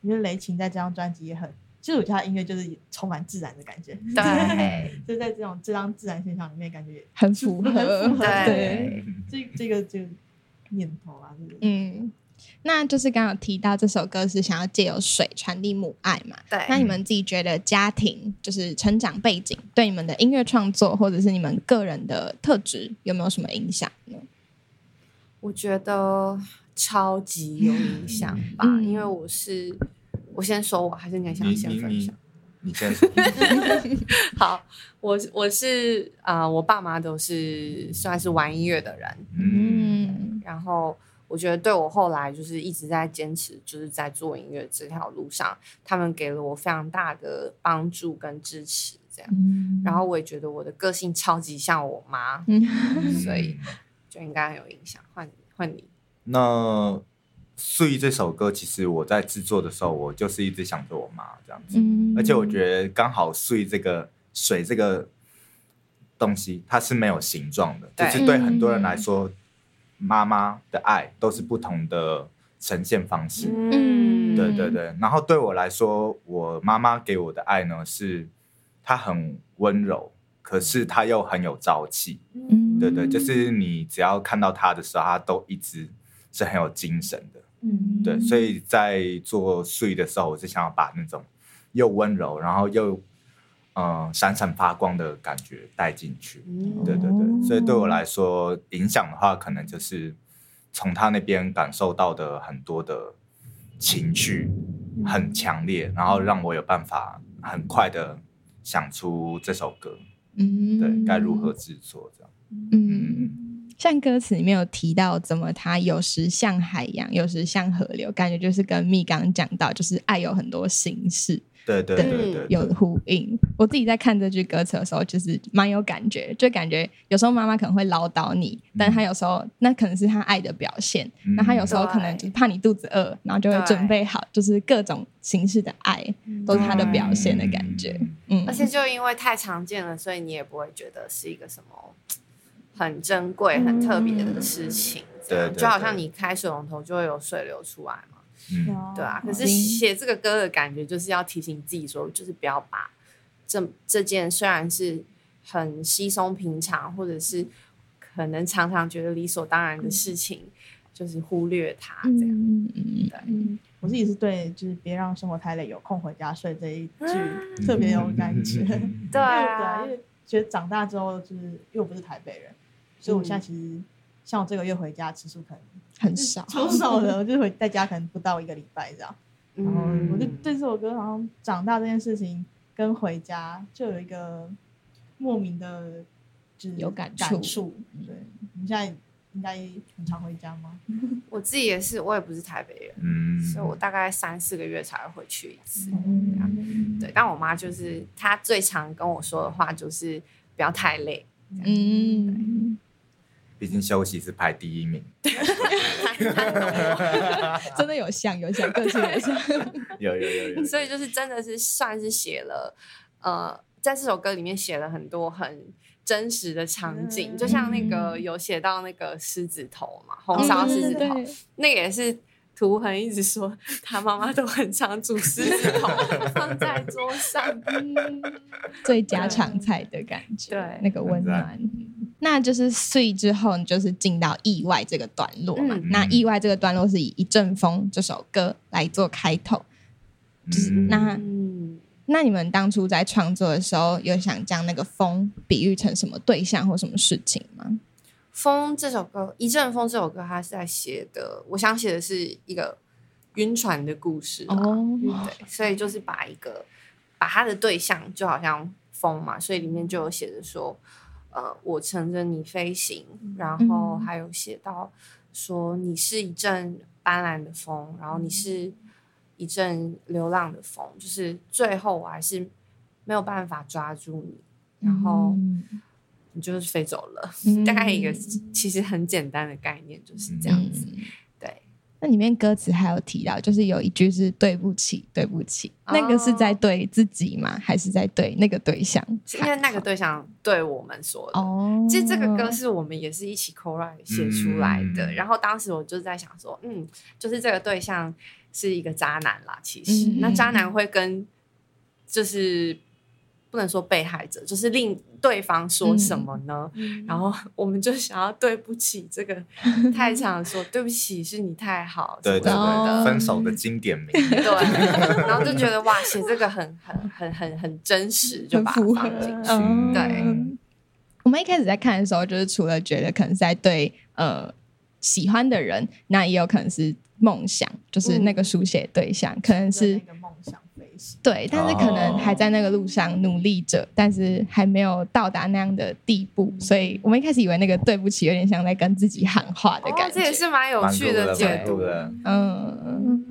我觉得雷琴在这张专辑也很，其实我觉得他音乐就是充满自然的感觉，对，*laughs* 就在这种这张自然现象里面，感觉很符合，很符合对。这这个这个念头啊，就是？嗯，那就是刚刚有提到这首歌是想要借由水传递母爱嘛？对，那你们自己觉得家庭就是成长背景对你们的音乐创作或者是你们个人的特质有没有什么影响呢？我觉得超级有影响吧，嗯因为我是我先说我，还是你想先分享？你先说，*laughs* 好，我我是啊、呃我爸妈都是算是玩音乐的人，嗯嗯然后我觉得对我后来就是一直在坚持，就是在做音乐这条路上，他们给了我非常大的帮助跟支持，这样。嗯然后我也觉得我的个性超级像我妈，嗯所以就应该很有影响。换你，换你，那《睡》这首歌，其实我在制作的时候，我就是一直想着我妈这样子，嗯而且我觉得刚好“睡”这个水这个东西，它是没有形状的，就是对很多人来说，妈妈的爱都是不同的呈现方式。嗯对对对，然后对我来说，我妈妈给我的爱呢，是她很温柔，可是她又很有朝气。嗯对对，就是你只要看到她的时候，她都一直是很有精神的。嗯，对，所以在做睡的时候，我是想要把那种又温柔，然后又嗯、呃闪闪发光的感觉带进去。嗯。对对对，所以对我来说，影响的话，可能就是从他那边感受到的很多的情绪很强烈，然后让我有办法很快的想出这首歌，嗯。对，该如何制作这样。嗯，像歌词里面有提到，怎么它有时像海洋，有时像河流，感觉就是跟蜜刚刚讲到，就是爱有很多形式，对对对有呼应。我自己在看这句歌词的时候，就是蛮有感觉，就感觉有时候妈妈可能会唠叨你，但她有时候那可能是她爱的表现。嗯那她有时候可能就是怕你肚子饿，然后就会准备好，就是各种形式的爱都是她的表现的感觉。嗯，而且就因为太常见了，所以你也不会觉得是一个什么很珍贵、很特别的事情。对对就好像你开水龙头就会有水流出来嘛，嗯，对啊。可是嗯写这个歌的感觉，就是要提醒自己说，就是不要把这这件虽然是很稀松平常，或者是可能常常觉得理所当然的事情，就是忽略它这样。嗯嗯对，嗯，我自己是对，就是别让生活太累，有空回家睡这一句嗯特别有感觉。*laughs* 对对因为觉得长大之后，就是因为我不是台北人，所以我现在其实像我这个月回家次数可能很少。超少的，我就回在家可能不到一个礼拜这样。然后嗯我就对这首歌好像长大这件事情跟回家就有一个莫名的，就是有感触感触。对，你现在应该很常回家吗？*laughs* 我自己也是，我也不是台北人，嗯，所以我大概三四个月才会回去一次。嗯对，但我妈就是她最常跟我说的话就是不要太累，嗯，毕竟休息是排第一名。*laughs* 真的有像有像，个性有像。*laughs* 有有有有，所以就是真的是算是写了，呃，在这首歌里面写了很多很真实的场景，嗯就像那个有写到那个狮子头嘛，红烧狮子头，对那个也是。图恒一直说他妈妈都很常煮狮子头 *laughs* 放在桌上，最家常菜的感觉，对那个温暖。那就是睡之后，你就是进到意外这个段落嘛。嗯那意外这个段落是以《一阵风》这首歌来做开头。就是嗯那嗯，那你们当初在创作的时候，有想将那个风比喻成什么对象或什么事情吗？风这首歌，《一阵风》这首歌，它是在写的，我想写的是一个晕船的故事啦哦对，所以就是把一个把它的对象就好像风嘛，所以里面就有写着说，呃，我乘着你飞行，然后还有写到说你是一阵斑斓的风，然后你是一阵流浪的风，就是最后我还是没有办法抓住你，然后嗯。你就是飞走了，嗯 *laughs* 大概一个其实很简单的概念就是这样子。那里面歌词还有提到，就是有一句是“对不起，对不起”，那个是在对自己吗？还是在对那个对象是因为那个对象对我们说的。哦，其实这个歌是我们也是一起 co write 写出来的，嗯。然后当时我就在想说，嗯，就是这个对象是一个渣男啦，其实、嗯那渣男会跟就是不能说被害者，就是令对方说什么呢？嗯然后我们就想要对不起这个 *laughs* 太常说对不起是你太好，对对对，分手的经典名言。对，然后就觉得哇，写这个很很很很很真实，就把它很符合放进去。嗯对我们一开始在看的时候，就是除了觉得可能是在对呃喜欢的人，那也有可能是梦想，就是那个书写对象，可能是。对，但是可能还在那个路上努力着，但是还没有到达那样的地步，所以我们一开始以为那个对不起有点像在跟自己喊话的感哦，觉，这也是蛮有趣的，解读。的。嗯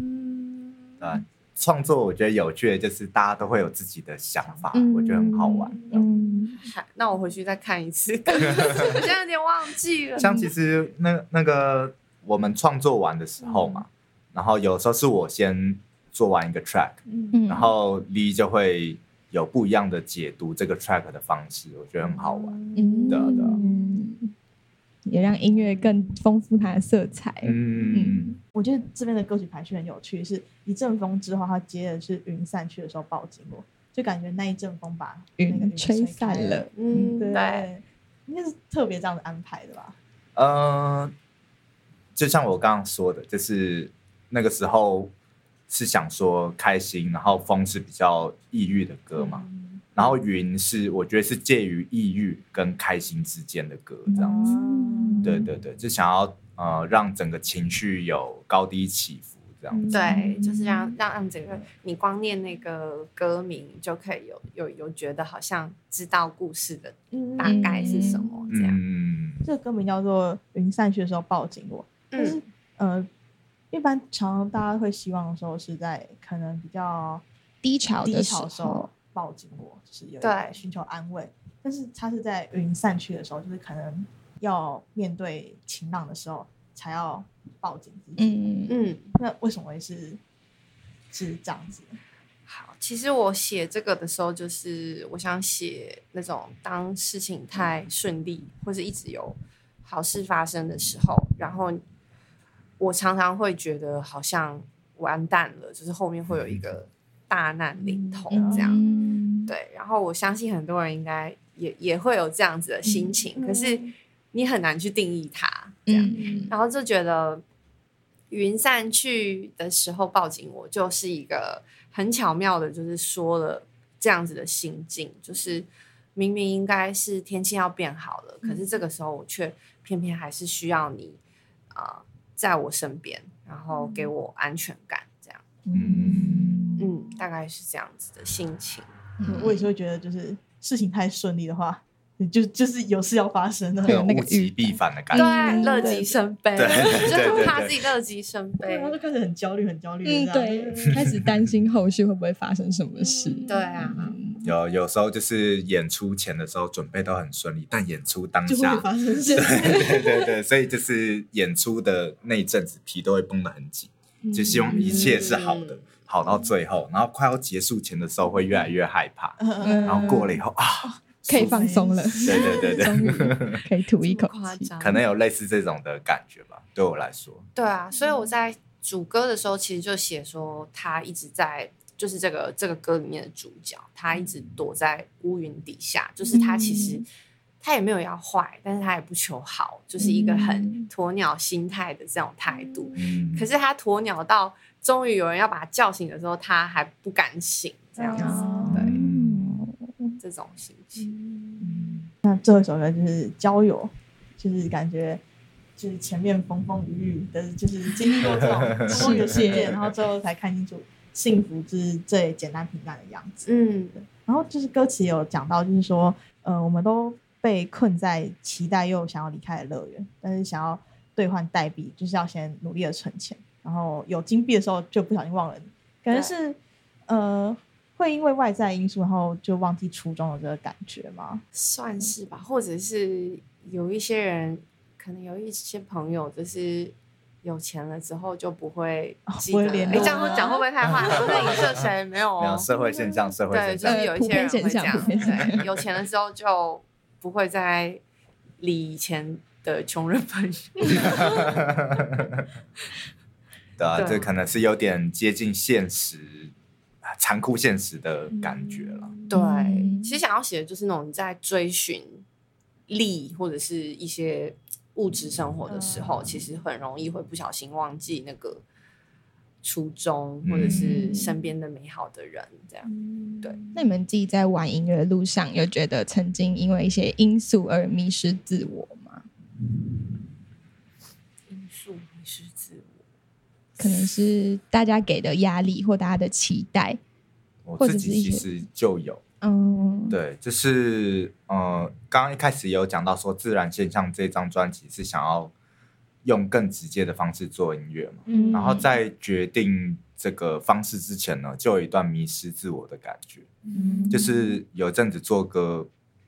对啊，创作我觉得有趣的就是大家都会有自己的想法，嗯我觉得很好玩。嗯 *laughs* 那我回去再看一次，*laughs* 我现在有点忘记了。像其实那那个我们创作完的时候嘛，然后有时候是我先做完一个 track，嗯然后 Lee 就会有不一样的解读这个 track 的方式，我觉得很好玩。嗯对啊对啊嗯也让音乐更丰富它的色彩。嗯，我觉得这边的歌曲排序很有趣，是一阵风之后，它接的是云散去的时候抱紧我，就感觉那一阵风把那个云吹散了。嗯，对对，应该是特别这样的安排的吧？嗯，就像我刚刚说的，就是那个时候是想说开心，然后风是比较抑郁的歌嘛，嗯然后云是我觉得是介于抑郁跟开心之间的歌，这样子。嗯对对对，就想要呃让整个情绪有高低起伏这样子。对，就是让让让整个你光念那个歌名就可以有有有觉得好像知道故事的大概是什么这样。嗯，这个歌名叫做《云散去的时候抱紧我》，但是、嗯呃，一般常常大家会希望的时候是在可能比较低潮低的时潮的时候候，抱紧我，就是有一对寻求安慰。但是他是在云散去的时候，就是可能要面对晴朗的时候才要抱紧自己。嗯嗯，那为什么会是是这样子？好，其实我写这个的时候，就是我想写那种当事情太顺利，或是一直有好事发生的时候，然后我常常会觉得好像完蛋了，就是后面会有一个大难临头这样。嗯，对，然后我相信很多人应该也也会有这样子的心情，可是你很难去定义它这样，嗯。然后就觉得云散去的时候抱紧我，就是一个很巧妙的，就是说了这样子的心境，就是明明应该是天气要变好了，可是这个时候我却偏偏还是需要你啊、呃在我身边，然后给我安全感，这样，嗯嗯，大概是这样子的心情。嗯我也是会觉得，就是事情太顺利的话，就就是有事要发生的那个那个物极必反的感对，觉。对乐极生悲，就对是怕自己乐极生悲然。后就开始很焦虑，很焦虑。嗯，对，开始担心后续会不会发生什么事。对啊，有有时候就是演出前的时候准备都很顺利，但演出当就会下，发生 *laughs* 事。对对对，所以就是演出的那一阵子皮都会绷得很紧，就希望一切是好的，好到最后，然后快要结束前的时候会越来越害怕，嗯然后过了以后啊，可以放松了，对对对对，*laughs* 可以吐一口气。夸张，可能有类似这种的感觉吧，对我来说，对啊，所以我在主歌的时候，其实就写说他一直在，就是这个这个歌里面的主角，他一直躲在乌云底下，就是他其实嗯。他也没有要坏，但是他也不求好，就是一个很嗯。鸵鸟心态的这种态度。嗯，可是他鸵鸟到终于有人要把他叫醒的时候，他还不敢醒，这样子，哦对，嗯这种心情。那最后一首歌就是《交友》，就是感觉就是前面风风雨雨的，就是经历过这种风 *laughs* 风雨的事件，然后最后才看清楚幸福是最简单平淡的样子。嗯然后就是歌词有讲到，就是说，呃，我们都被困在期待又想要离开的乐园，但是想要兑换代币，就是要先努力的存钱，然后有金币的时候就不小心忘了你，感觉是呃会因为外在因素，然后就忘记初衷的这个感觉吗？算是吧，或者是有一些人，可能有一些朋友，就是有钱了之后就不会哦记得。哎，不会联络这样会讲会不会太坏？不是影射谁？没有哦。没有社会现象，社会对，现象就是，有一些人会这普遍现象样。普遍现对，有钱了之后就不会再理以前的穷人朋友。*laughs* 对啊，对这可能是有点接近现实、残酷现实的感觉了。对，嗯其实想要写的就是那种你在追寻利或者是一些物质生活的时候，嗯其实很容易会不小心忘记那个初衷，嗯或者是身边的美好的人，这样。对那你们自己在玩音乐的路上，有觉得曾经因为一些因素而迷失自我吗？因素迷失自我。可能是大家给的压力或大家的期待，我或自己其者是一些实就有，嗯，对，就是呃，刚刚一开始也有讲到说，自然现象这张专辑是想要用更直接的方式做音乐嘛，嗯。然后在决定这个方式之前呢，就有一段迷失自我的感觉，嗯。就是有阵子做歌，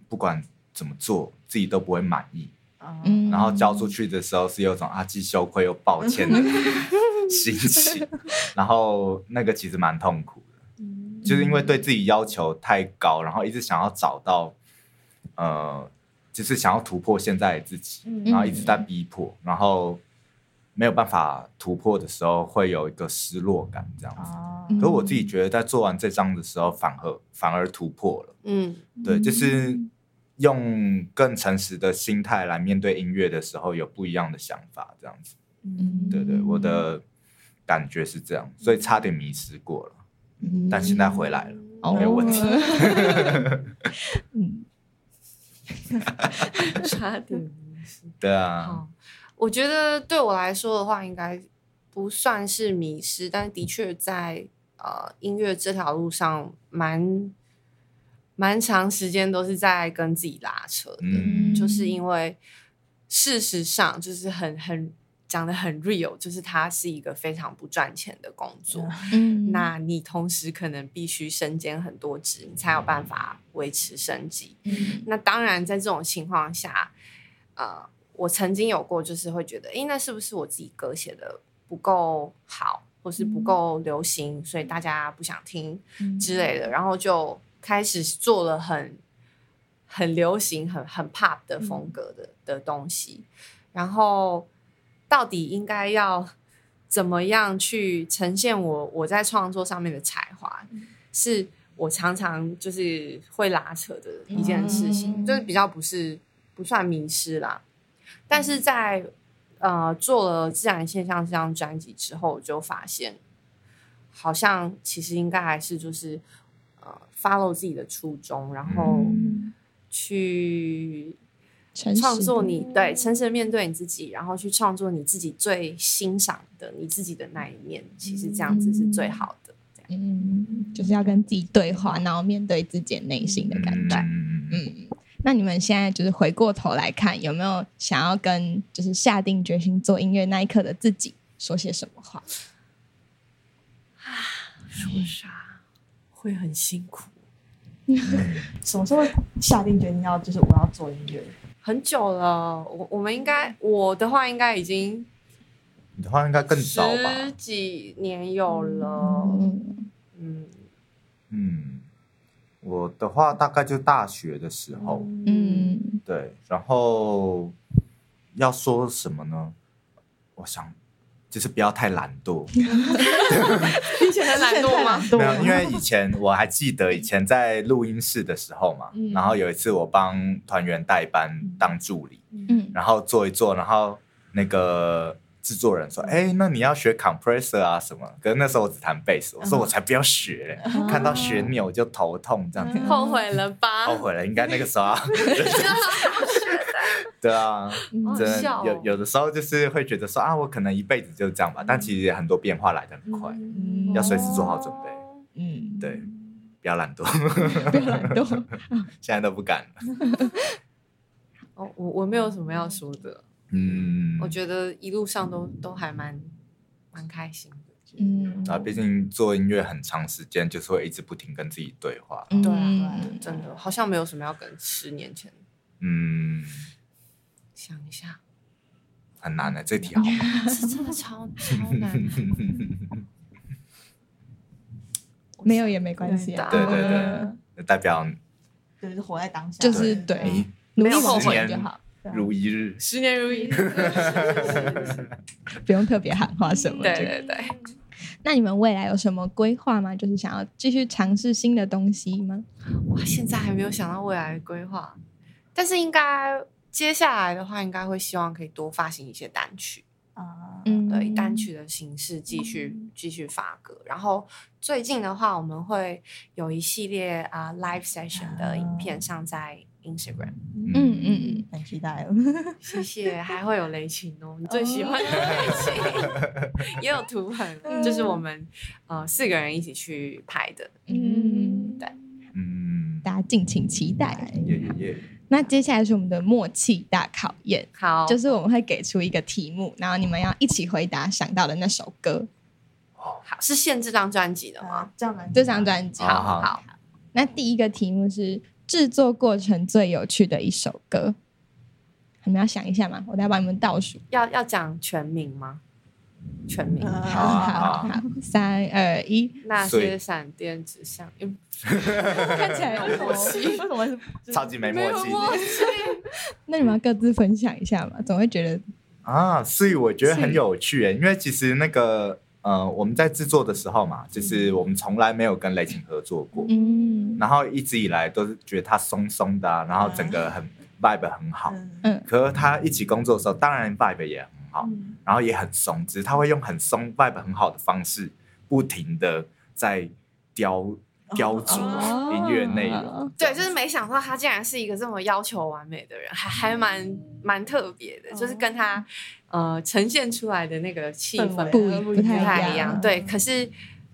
不管怎么做，自己都不会满意，啊嗯。然后交出去的时候是有种啊既羞愧又抱歉的心情，*laughs* 然后那个其实蛮痛苦的。嗯就是因为对自己要求太高，然后一直想要找到，呃，就是想要突破现在的自己，嗯然后一直在逼迫，然后没有办法突破的时候，会有一个失落感这样子。可我自己觉得，在做完这张的时候，反而反而突破了。嗯对，就是用更诚实的心态来面对音乐的时候，有不一样的想法，这样子。嗯对对，我的感觉是这样，所以差点迷失过了，嗯。但现在回来了。哦。没有问题。嗯。*laughs* 差点。*laughs* 对啊，我觉得对我来说的话，应该不算是迷失，但的确在呃音乐这条路上蛮蛮长时间都是在跟自己拉扯的，嗯。就是因为事实上就是很很讲的很 real，就是它是一个非常不赚钱的工作。*laughs* 嗯，那你同时可能必须身兼很多职，你才有办法维持生计。嗯。那当然，在这种情况下，呃，我曾经有过，就是会觉得，诶，那是不是我自己歌写的不够好，或是不够流行，所以大家不想听嗯。之类的，然后就开始做了很很流行、很很 pop 的风格的、的东西，然后到底应该要怎么样去呈现我我在创作上面的才华，是我常常就是会拉扯的一件事情，嗯。就是比较不是不算迷失啦，但是在呃做了自然现象这张专辑之后，我就发现好像其实应该还是就是呃 follow 自己的初衷，然后嗯。去创作你对诚实面对你自己，然后去创作你自己最欣赏的你自己的那一面，其实这样子是最好的。这样嗯，就是要跟自己对话，然后面对自己内心的感觉。嗯嗯，那你们现在就是回过头来看，有没有想要跟就是下定决心做音乐那一刻的自己说些什么话？*sighs* 说啥会很辛苦，*laughs* 什么时候下定决心要就是我要做音乐？很久了。我我们应该我的话应该已经你的话应该更早吧？十几年有了。嗯嗯嗯，我的话大概就大学的时候，嗯对，然后要说什么呢？我想就是不要太懒惰，以前很懒惰吗？没有，因为以前我还记得以前在录音室的时候嘛，嗯。然后有一次我帮团员代班当助理，嗯。然后做一做，然后那个制作人说：“哎，那你要学 compressor 啊什么？”可是那时候我只弹贝斯，我说我才不要学嘞，看到旋钮就头痛这样子，后悔了吧？后悔了，应该那个时候要 *laughs* *laughs* *laughs* 对啊，*laughs* 真的有有的时候就是会觉得说啊，我可能一辈子就这样吧，但其实很多变化来的很快，嗯。要随时做好准备，嗯，对，不要懒惰，*laughs* 不要懒惰。*laughs* 现在都不敢了，哦，我我没有什么要说的，嗯，我觉得一路上都都还蛮蛮开心的。嗯。啊，毕竟做音乐很长时间，就是会一直不停跟自己对话，嗯对啊，真的好像没有什么要跟十年前嗯，想一下，很难的，这题好难，*laughs* 是真的超超难的。*laughs* 没有也没关系啊。对对对代表就是活在当下，就是对你努力后悔就好，如一日，十年如一日。*laughs* 不用特别喊话什么。对这个对对，那你们未来有什么规划吗？就是想要继续尝试新的东西吗？我，现在还没有想到未来的规划，但是应该接下来的话，应该会希望可以多发行一些单曲，啊，嗯，对，以单曲的形式继续继续发歌。然后最近的话，我们会有一系列啊、live session 的影片上在 Instagram，嗯嗯嗯，很期待。哦。谢谢，还会有雷琴哦，*laughs* 你最喜欢的雷琴，也有图痕，就是我们呃四个人一起去拍的。嗯，对，嗯，大家敬请期待。耶耶耶，那接下来是我们的默契大考验，好，就是我们会给出一个题目，然后你们要一起回答想到的那首歌。好是限这张专辑的吗啊？，这样难。这张专辑。好好好，那第一个题目是制作过程最有趣的一首歌，你们要想一下吗？我再帮你们倒数。要要讲全名吗？全名。呃好啊好好好，三二一，那些闪电指向，嗯看起来有默契？为什么是超级没默契。*laughs* 那你们要各自分享一下嘛？总会觉得啊！所以我觉得很有趣耶，因为其实那个呃，我们在制作的时候嘛，就是我们从来没有跟雷霆合作过，嗯。然后一直以来都是觉得他松松的啊、然后整个很 vibe 很好。嗯嗯。可是他一起工作的时候，当然 vibe 也很好，嗯然后也很松，只是他会用很松 vibe 很好的方式，不停的在雕雕琢哦音乐内容。对，就是没想到他竟然是一个这么要求完美的人，还还蛮蛮特别的，就是跟他呃呈现出来的那个气氛不不不太一样一样。对，可是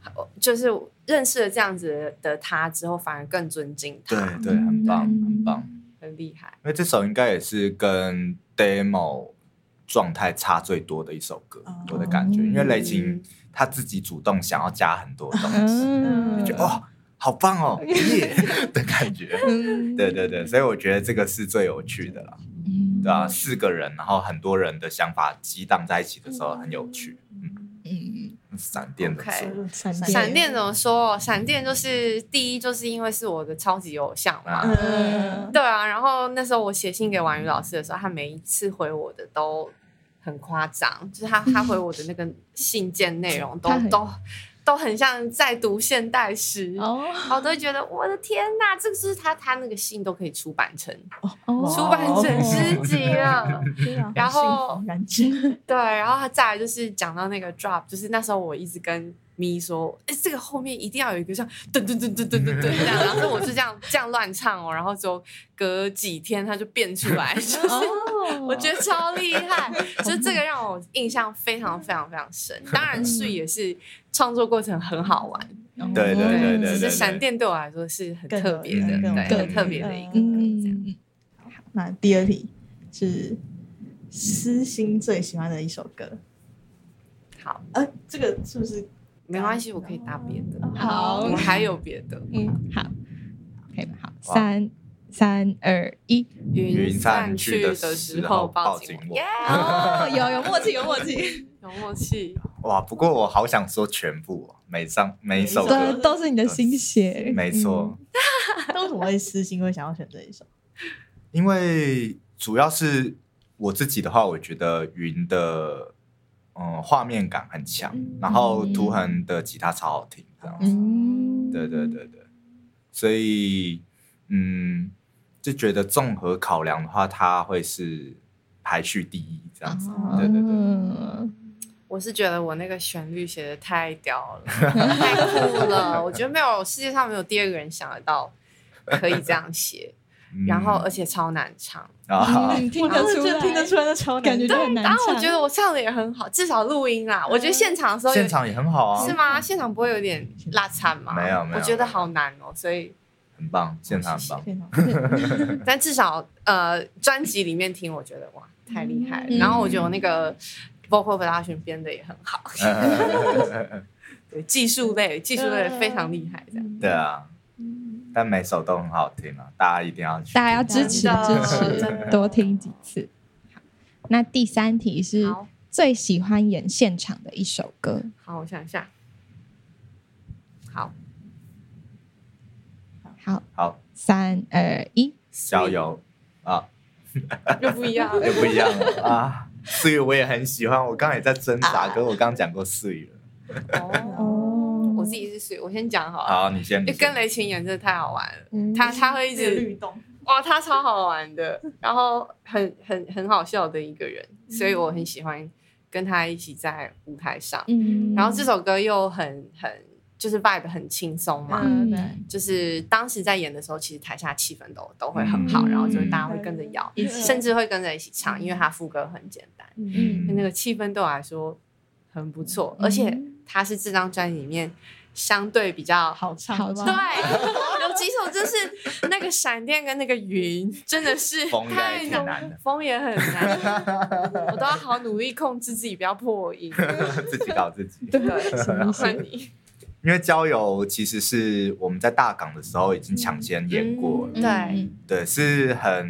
呃就是认识了这样子的他之后，反而更尊敬他，对对，很棒嗯很棒。很厉害。因为这首应该也是跟 demo 状态差最多的一首歌，哦。我的感觉。因为雷霆嗯。他自己主动想要加很多东西，嗯。就觉得哦，好棒哦，*laughs* 耶的感觉。嗯。对对对，所以我觉得这个是最有趣的啦，嗯。对啊，四个人，然后很多人的想法激荡在一起的时候很有趣。嗯，嗯。闪电的候闪闪电怎么说？闪电就是第一，就是因为是我的超级偶像嘛。啊。嗯。对啊，然后那时候我写信给婉瑜老师的时候，他每一次回我的都很夸张，就是他他回我的那个信件内容都都都很像在读现代诗。我都觉得我的天呐，这个是他他那个信都可以出版成哦出版成诗集了。然后对，然后他再来就是讲到那个 drop，就是那时候我一直跟咪说，哎，这个后面一定要有一个像噔噔噔噔噔噔噔这样，然后我就这样这样乱唱哦，然后就隔几天它就变出来，就是哦 *laughs* 我觉得超厉害，就是这个让我印象非常非常非常深。当然，是也是创作过程很好玩，对对对对只是闪电对我来说是很特别的，更对，很特别的一个。嗯这样嗯那第二题是私心最喜欢的一首歌。好，呃，这个是不是没关系，我可以答别的。好我还有别的。嗯好，可以吗？好，三三二一，云散去的时候抱紧我，耶，哦，有有默契，有默契，*laughs* 有默契。哇！不过我好想说全部哦，每张每一首，歌，都是你的心血，没错。*laughs* 那为什么会私心会想要选这一首？因为主要是我自己的话，我觉得云的嗯画面感很强，然后图恒的吉他超好听，这样子。嗯，对对对对，所以嗯，就觉得综合考量的话，它会是排序第一这样子。对对，对，*laughs* 我是觉得我那个旋律写的太屌了，*laughs* 太酷了。我觉得没有世界上没有第二个人想得到可以这样写，嗯然后而且超难唱。啊，嗯听得出来，听得出来，那超难感觉就很难然后我唱觉得我唱的也很好，至少录音啦。我觉得现场的时候有现场也很好啊是，吗？现场不会有点拉惨吗？没有没有我觉得好难哦。所以，很棒，现场很棒。*laughs* 但至少呃专辑里面听，我觉得哇太厉害了。嗯然后我觉得我那个 vocal production 编的也很好，对技术类技术类非常厉害，这样。对啊，但每首都很好听啊，大家一定要去。大家要支持支持多听几次。好，那第三题是最喜欢演现场的一首歌，好，我想一下。好，好，好，三二一，加油啊！*laughs* 又不一样。又不一样了啊。*laughs* 四月我也很喜欢，我刚刚也在挣扎，可是我刚刚讲过四月了。哦，我自己是水，我先讲好了。好，你先。跟雷琴演真的太好玩了，嗯他他会一直律动，哇，他超好玩的，然后很很很好笑的一个人，所以我很喜欢跟他一起在舞台上。嗯然后这首歌又很很就是 vibe 很轻松嘛。嗯，对，就是当时在演的时候，其实台下气氛都都会很好，嗯然后就是大家会跟着摇，嗯甚至会跟着一起唱，因为他副歌很简单，嗯那个气氛对我来说很不错，而且它是这张专辑里面相对比较好唱，好唱对，有几首就是那个闪电跟那个云，真的是太难风也很难，我都要好努力控制自己不要破音。*laughs* 自己搞自己。对，换你。*laughs* 因为郊游其实是我们在大港的时候已经抢先演过了，嗯对对，是很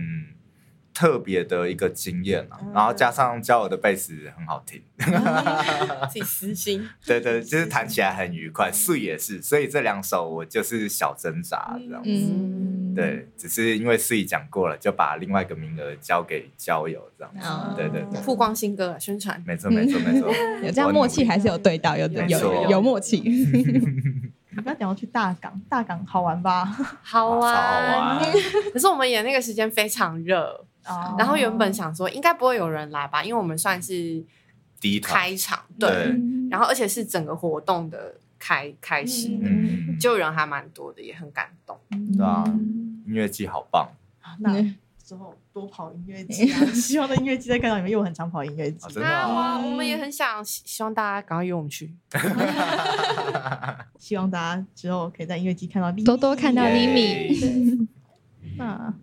特别的一个经验啊。然后加上交友的贝斯很好听，*laughs* 自己私心，*laughs* 对对，就是弹起来很愉快，素也是，所以这两首我就是小挣扎这样子。嗯，对，只是因为素已讲过了，就把另外一个名额交给交友这样子。哦。对对对，曝光新歌宣传。没错没错没错，*laughs* 有这样默契还是有对到，有有没错。有有默契。你不要讲要去大港，大港好玩吧？好玩。好玩玩，可是我们演那个时间非常热，哦然后原本想说应该不会有人来吧，因为我们算是第一团，开场，对，对然后而且是整个活动的开开始，嗯，就人还蛮多的，也很感动。对啊，音乐季好棒啊那之后多跑音乐季啊！*laughs* 希望在音乐季再看到你们，因为我很常跑音乐季啊，。真的哦。啊，我们也很想，希希望大家赶快约我们去。*laughs* 希望大家之后可以在音乐季看到多多看到耶 Limi。*laughs* 那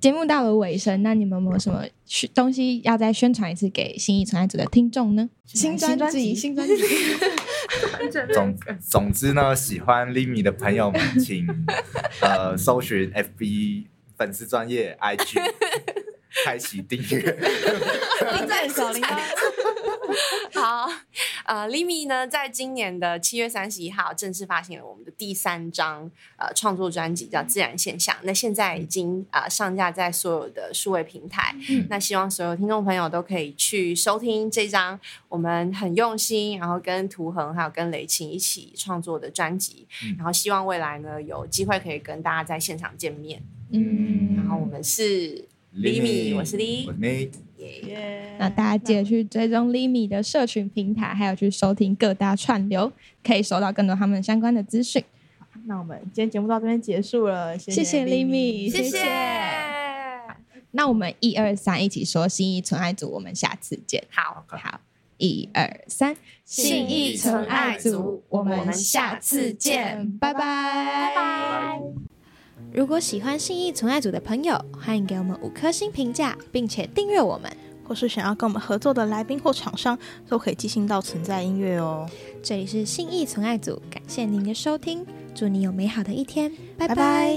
节目到了尾声，那你们有没有什么宣东西要再宣传一次给新意存爱组的听众呢？新专辑新专辑，总总之呢，喜欢 Limi 的朋友们，请 *laughs* 呃搜寻 FB 粉丝专业 IG，开启订阅。*laughs* 在小铃铛，*laughs* 好，呃，Limi 呢，在今年的七月三十一号正式发行了我们的第三张呃创作专辑，叫《自然现象》。那现在已经呃上架在所有的数位平台。那希望所有听众朋友都可以去收听这张我们很用心，然后跟涂恒还有跟雷晴一起创作的专辑。嗯然后希望未来呢有机会可以跟大家在现场见面。嗯，然后我们是 Limi，我是 Li 我是。耶那大家记得去追踪 Limi 的社群平台，还有去收听各大串流，可以收到更多他们相关的资讯。那我们今天节目到这边结束了，谢谢谢 Limi，谢谢谢。那我们一二三一起说心意存爱组，我们下次见。好，好，一二三，心意存爱组我我们们下下次次见见，拜拜，拜拜。如果喜欢信义存爱组的朋友，欢迎给我们五颗星评价，并且订阅我们。或是想要跟我们合作的来宾或厂商，都可以寄信到存在音乐哦。这里是信义存爱组，感谢您的收听，祝你有美好的一天，拜拜